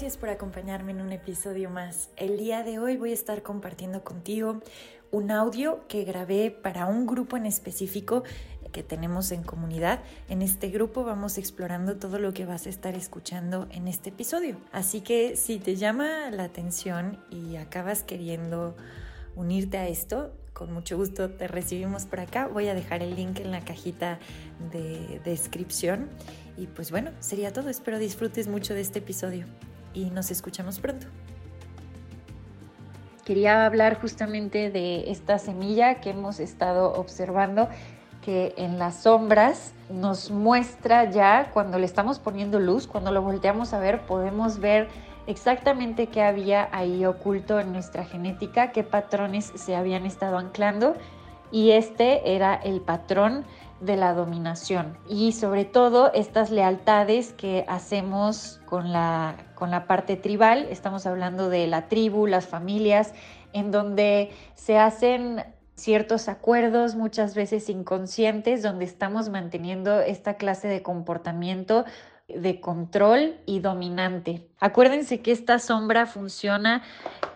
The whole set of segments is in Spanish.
Gracias por acompañarme en un episodio más. El día de hoy voy a estar compartiendo contigo un audio que grabé para un grupo en específico que tenemos en comunidad. En este grupo vamos explorando todo lo que vas a estar escuchando en este episodio. Así que si te llama la atención y acabas queriendo unirte a esto, con mucho gusto te recibimos por acá. Voy a dejar el link en la cajita de descripción. Y pues bueno, sería todo. Espero disfrutes mucho de este episodio y nos escuchamos pronto. Quería hablar justamente de esta semilla que hemos estado observando que en las sombras nos muestra ya cuando le estamos poniendo luz, cuando lo volteamos a ver, podemos ver exactamente qué había ahí oculto en nuestra genética, qué patrones se habían estado anclando y este era el patrón de la dominación y sobre todo estas lealtades que hacemos con la, con la parte tribal, estamos hablando de la tribu, las familias, en donde se hacen ciertos acuerdos, muchas veces inconscientes, donde estamos manteniendo esta clase de comportamiento de control y dominante. Acuérdense que esta sombra funciona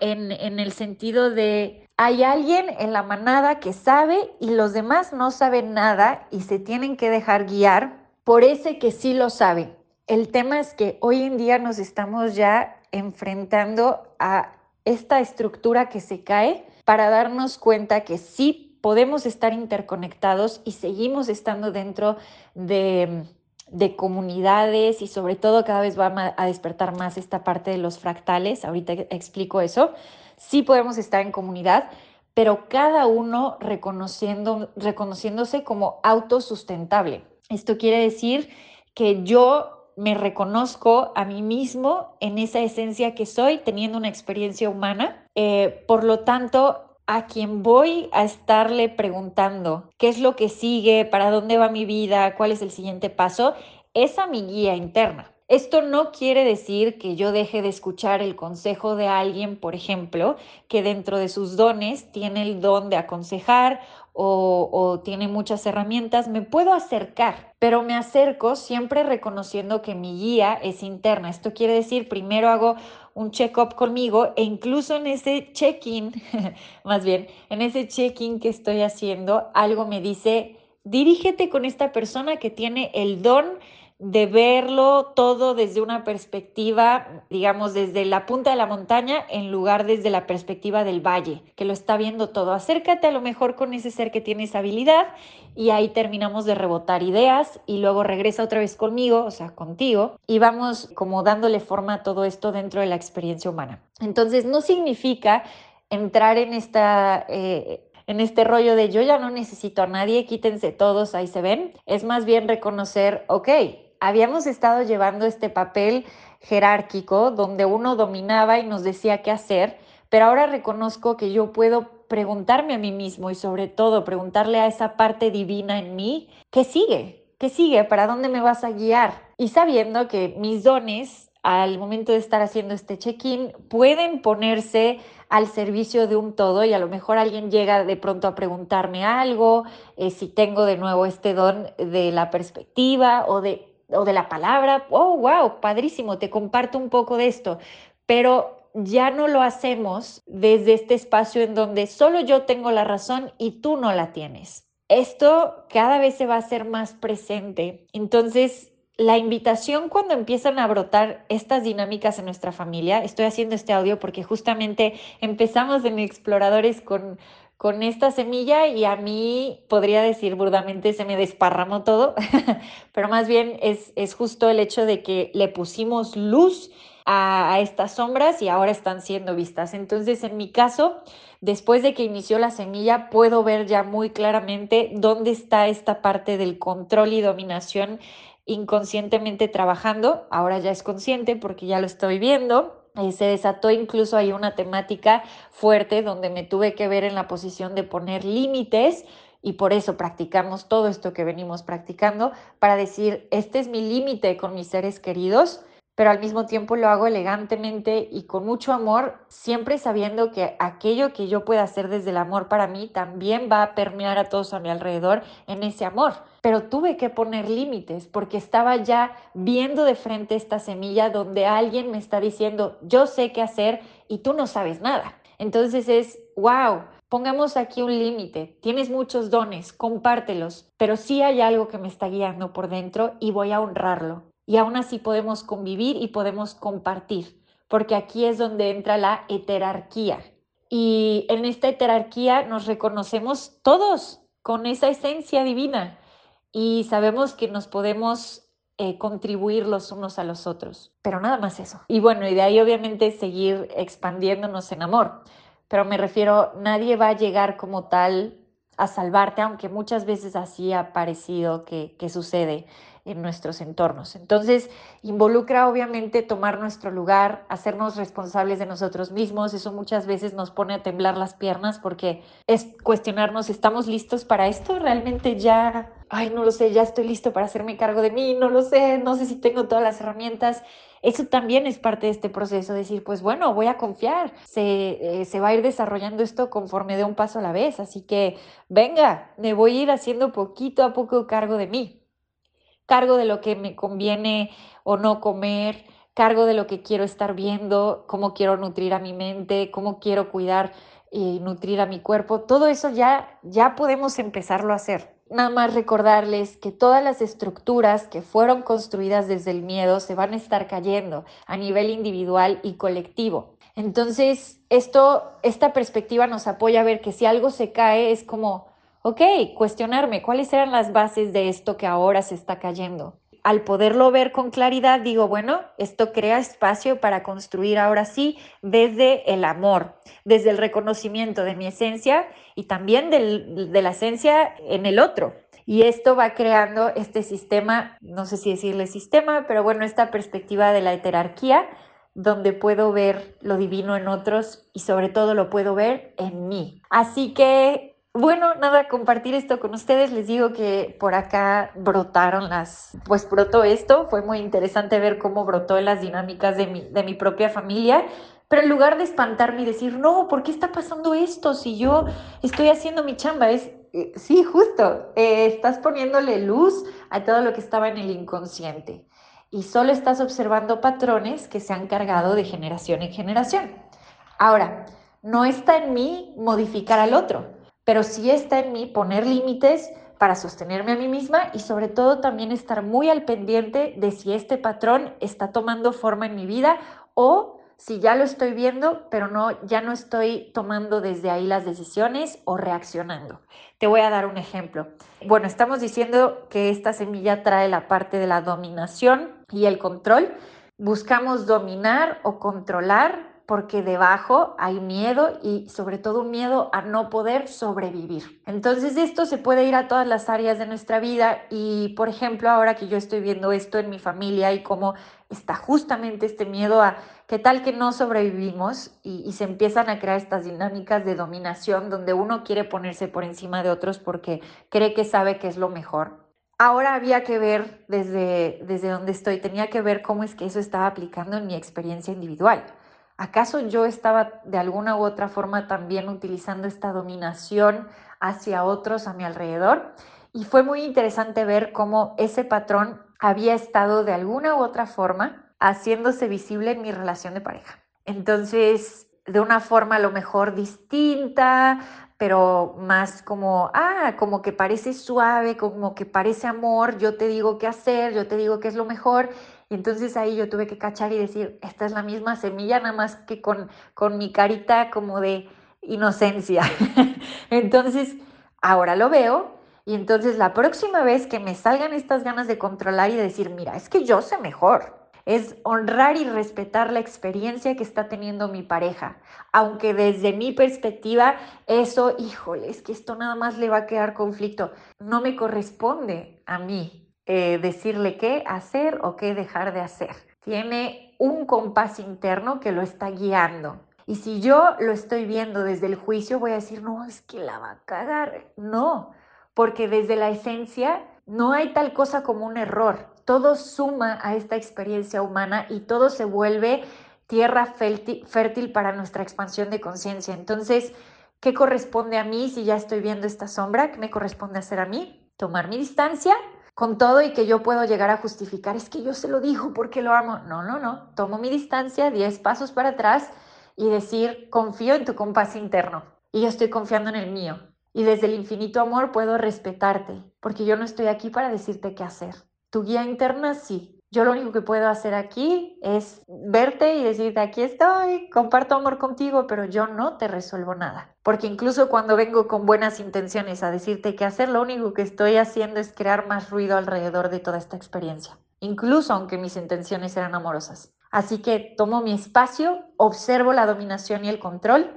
en, en el sentido de hay alguien en la manada que sabe y los demás no saben nada y se tienen que dejar guiar por ese que sí lo sabe. El tema es que hoy en día nos estamos ya enfrentando a esta estructura que se cae para darnos cuenta que sí podemos estar interconectados y seguimos estando dentro de, de comunidades y sobre todo cada vez va a despertar más esta parte de los fractales. Ahorita explico eso sí podemos estar en comunidad, pero cada uno reconociendo, reconociéndose como autosustentable. Esto quiere decir que yo me reconozco a mí mismo en esa esencia que soy, teniendo una experiencia humana. Eh, por lo tanto, a quien voy a estarle preguntando qué es lo que sigue, para dónde va mi vida, cuál es el siguiente paso, es a mi guía interna. Esto no quiere decir que yo deje de escuchar el consejo de alguien, por ejemplo, que dentro de sus dones tiene el don de aconsejar o, tiene muchas herramientas, me puedo acercar, pero me acerco siempre reconociendo que mi guía es interna. Esto quiere decir, primero hago un check-up conmigo e incluso en ese check-in, más bien, en ese check-in que estoy haciendo, algo me dice, dirígete con esta persona que tiene el don de verlo todo desde una perspectiva, digamos, desde la punta de la montaña en lugar desde la perspectiva del valle, que lo está viendo todo. Acércate a lo mejor con ese ser que tiene esa habilidad y ahí terminamos de rebotar ideas y luego regresa otra vez conmigo, o sea, contigo, y vamos como dándole forma a todo esto dentro de la experiencia humana. Entonces, no significa entrar en esta... Eh, en este rollo de yo ya no necesito a nadie, quítense todos, ahí se ven. Es más bien reconocer, ok, habíamos estado llevando este papel jerárquico donde uno dominaba y nos decía qué hacer, pero ahora reconozco que yo puedo preguntarme a mí mismo y sobre todo preguntarle a esa parte divina en mí, ¿qué sigue? ¿Qué sigue? ¿Para dónde me vas a guiar? Y sabiendo que mis dones al momento de estar haciendo este check-in pueden ponerse al servicio de un todo y a lo mejor alguien llega de pronto a preguntarme algo, eh, si tengo de nuevo este don de la perspectiva o de o de la palabra, oh, wow, padrísimo, te comparto un poco de esto, pero ya no lo hacemos desde este espacio en donde solo yo tengo la razón y tú no la tienes. Esto cada vez se va a hacer más presente. Entonces, la invitación cuando empiezan a brotar estas dinámicas en nuestra familia, estoy haciendo este audio porque justamente empezamos en Exploradores con con esta semilla y a mí podría decir burdamente se me desparramó todo, pero más bien es, es justo el hecho de que le pusimos luz a, estas sombras y ahora están siendo vistas. Entonces, en mi caso, después de que inició la semilla, puedo ver ya muy claramente dónde está esta parte del control y dominación inconscientemente trabajando. Ahora ya es consciente porque ya lo estoy viendo. Eh, se desató incluso ahí una temática fuerte donde me tuve que ver en la posición de poner límites y por eso practicamos todo esto que venimos practicando para decir, este es mi límite con mis seres queridos pero al mismo tiempo lo hago elegantemente y con mucho amor, siempre sabiendo que aquello que yo pueda hacer desde el amor para mí también va a permear a todos a mi alrededor en ese amor. Pero tuve que poner límites porque estaba ya viendo de frente esta semilla donde alguien me está diciendo, yo sé qué hacer y tú no sabes nada. Entonces es, wow, pongamos aquí un límite. Tienes muchos dones, compártelos, pero sí hay algo que me está guiando por dentro y voy a honrarlo y aún así podemos convivir y podemos compartir, porque aquí es donde entra la heterarquía. Y en esta heterarquía nos reconocemos todos con esa esencia divina y sabemos que nos podemos eh, contribuir los unos a los otros, pero nada más eso. Y bueno, y de ahí obviamente seguir expandiéndonos en amor, pero me refiero, nadie va a llegar como tal a salvarte, aunque muchas veces así ha parecido que, que sucede en nuestros entornos. Entonces, involucra obviamente tomar nuestro lugar, hacernos responsables de nosotros mismos. Eso muchas veces nos pone a temblar las piernas porque es cuestionarnos, ¿estamos listos para esto? ¿Realmente ya, ay, no lo sé, ya estoy listo para hacerme cargo de mí? No lo sé, no sé si tengo todas las herramientas. Eso también es parte de este proceso, decir, pues bueno, voy a confiar, se, eh, se va a ir desarrollando esto conforme de un paso a la vez, así que venga, me voy a ir haciendo poquito a poco cargo de mí cargo de lo que me conviene o no comer, cargo de lo que quiero estar viendo, cómo quiero nutrir a mi mente, cómo quiero cuidar y nutrir a mi cuerpo. Todo eso ya, ya podemos empezarlo a hacer. Nada más recordarles que todas las estructuras que fueron construidas desde el miedo se van a estar cayendo a nivel individual y colectivo. Entonces, esto, esta perspectiva nos apoya a ver que si algo se cae es como, ok, cuestionarme cuáles eran las bases de esto que ahora se está cayendo. Al poderlo ver con claridad, digo, bueno, esto crea espacio para construir ahora sí desde el amor, desde el reconocimiento de mi esencia y también de la esencia en el otro. Y esto va creando este sistema, no sé si decirle sistema, pero bueno, esta perspectiva de la heterarquía, donde puedo ver lo divino en otros y sobre todo lo puedo ver en mí. Así que bueno, nada, compartir esto con ustedes. Les digo que por acá brotaron las, pues brotó esto. Fue muy interesante ver cómo brotó las dinámicas de mi, de mi propia familia. Pero en lugar de espantarme y decir, no, ¿por qué está pasando esto? Si yo estoy haciendo mi chamba, es, eh, sí, justo, eh, estás poniéndole luz a todo lo que estaba en el inconsciente. Y solo estás observando patrones que se han cargado de generación en generación. Ahora, no está en mí modificar al otro pero sí está en mí poner límites para sostenerme a mí misma y sobre todo también estar muy al pendiente de si este patrón está tomando forma en mi vida o si ya lo estoy viendo, pero no ya no estoy tomando desde ahí las decisiones o reaccionando. Te voy a dar un ejemplo. Bueno, estamos diciendo que esta semilla trae la parte de la dominación y el control. Buscamos dominar o controlar porque debajo hay miedo y sobre todo un miedo a no poder sobrevivir. Entonces esto se puede ir a todas las áreas de nuestra vida y por ejemplo ahora que yo estoy viendo esto en mi familia y cómo está justamente este miedo a qué tal que no sobrevivimos y, se empiezan a crear estas dinámicas de dominación donde uno quiere ponerse por encima de otros porque cree que sabe que es lo mejor. Ahora había que ver desde, desde donde estoy, tenía que ver cómo es que eso estaba aplicando en mi experiencia individual. ¿Acaso yo estaba de alguna u otra forma también utilizando esta dominación hacia otros a mi alrededor? Y fue muy interesante ver cómo ese patrón había estado de alguna u otra forma haciéndose visible en mi relación de pareja. Entonces, de una forma a lo mejor distinta, pero más como, ah, como que parece suave, como que parece amor, yo te digo qué hacer, yo te digo qué es lo mejor, entonces ahí yo tuve que cachar y decir, esta es la misma semilla, nada más que con, con mi carita como de inocencia. entonces, ahora lo veo y entonces la próxima vez que me salgan estas ganas de controlar y decir, mira, es que yo sé mejor, es honrar y respetar la experiencia que está teniendo mi pareja. Aunque desde mi perspectiva, eso, híjole, es que esto nada más le va a quedar conflicto. No me corresponde a mí eh, decirle qué hacer o qué dejar de hacer. Tiene un compás interno que lo está guiando. Y si yo lo estoy viendo desde el juicio, voy a decir, no, es que la va a cagar. No, porque desde la esencia no hay tal cosa como un error todo suma a esta experiencia humana y todo se vuelve tierra fértil para nuestra expansión de conciencia. Entonces, ¿qué corresponde a mí si ya estoy viendo esta sombra? ¿Qué me corresponde hacer a mí? Tomar mi distancia con todo y que yo puedo llegar a justificar, es que yo se lo dijo porque lo amo. No, no, no. Tomo mi distancia, 10 pasos para atrás y decir, confío en tu compás interno y yo estoy confiando en el mío. Y desde el infinito amor puedo respetarte, porque yo no estoy aquí para decirte qué hacer. Tu guía interna sí. Yo lo único que puedo hacer aquí es verte y decirte, aquí estoy, comparto amor contigo, pero yo no te resuelvo nada. Porque incluso cuando vengo con buenas intenciones a decirte qué hacer, lo único que estoy haciendo es crear más ruido alrededor de toda esta experiencia. Incluso aunque mis intenciones eran amorosas. Así que tomo mi espacio, observo la dominación y el control,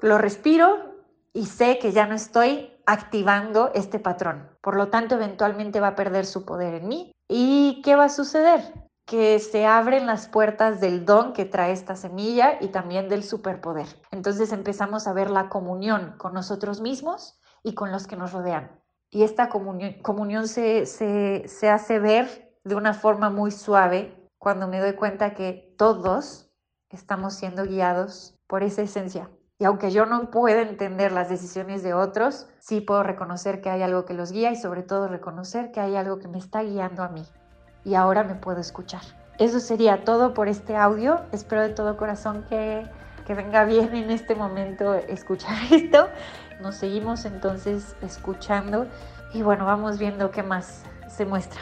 lo respiro y sé que ya no estoy activando este patrón. Por lo tanto, eventualmente va a perder su poder en mí. ¿Y qué va a suceder? Que se abren las puertas del don que trae esta semilla y también del superpoder. Entonces empezamos a ver la comunión con nosotros mismos y con los que nos rodean. Y esta comunión, se, se, se hace ver de una forma muy suave cuando me doy cuenta que todos estamos siendo guiados por esa esencia, y aunque yo no pueda entender las decisiones de otros, sí puedo reconocer que hay algo que los guía y sobre todo reconocer que hay algo que me está guiando a mí. Y ahora me puedo escuchar. Eso sería todo por este audio. Espero de todo corazón que, que venga bien en este momento escuchar esto. Nos seguimos entonces escuchando y bueno, vamos viendo qué más se muestra.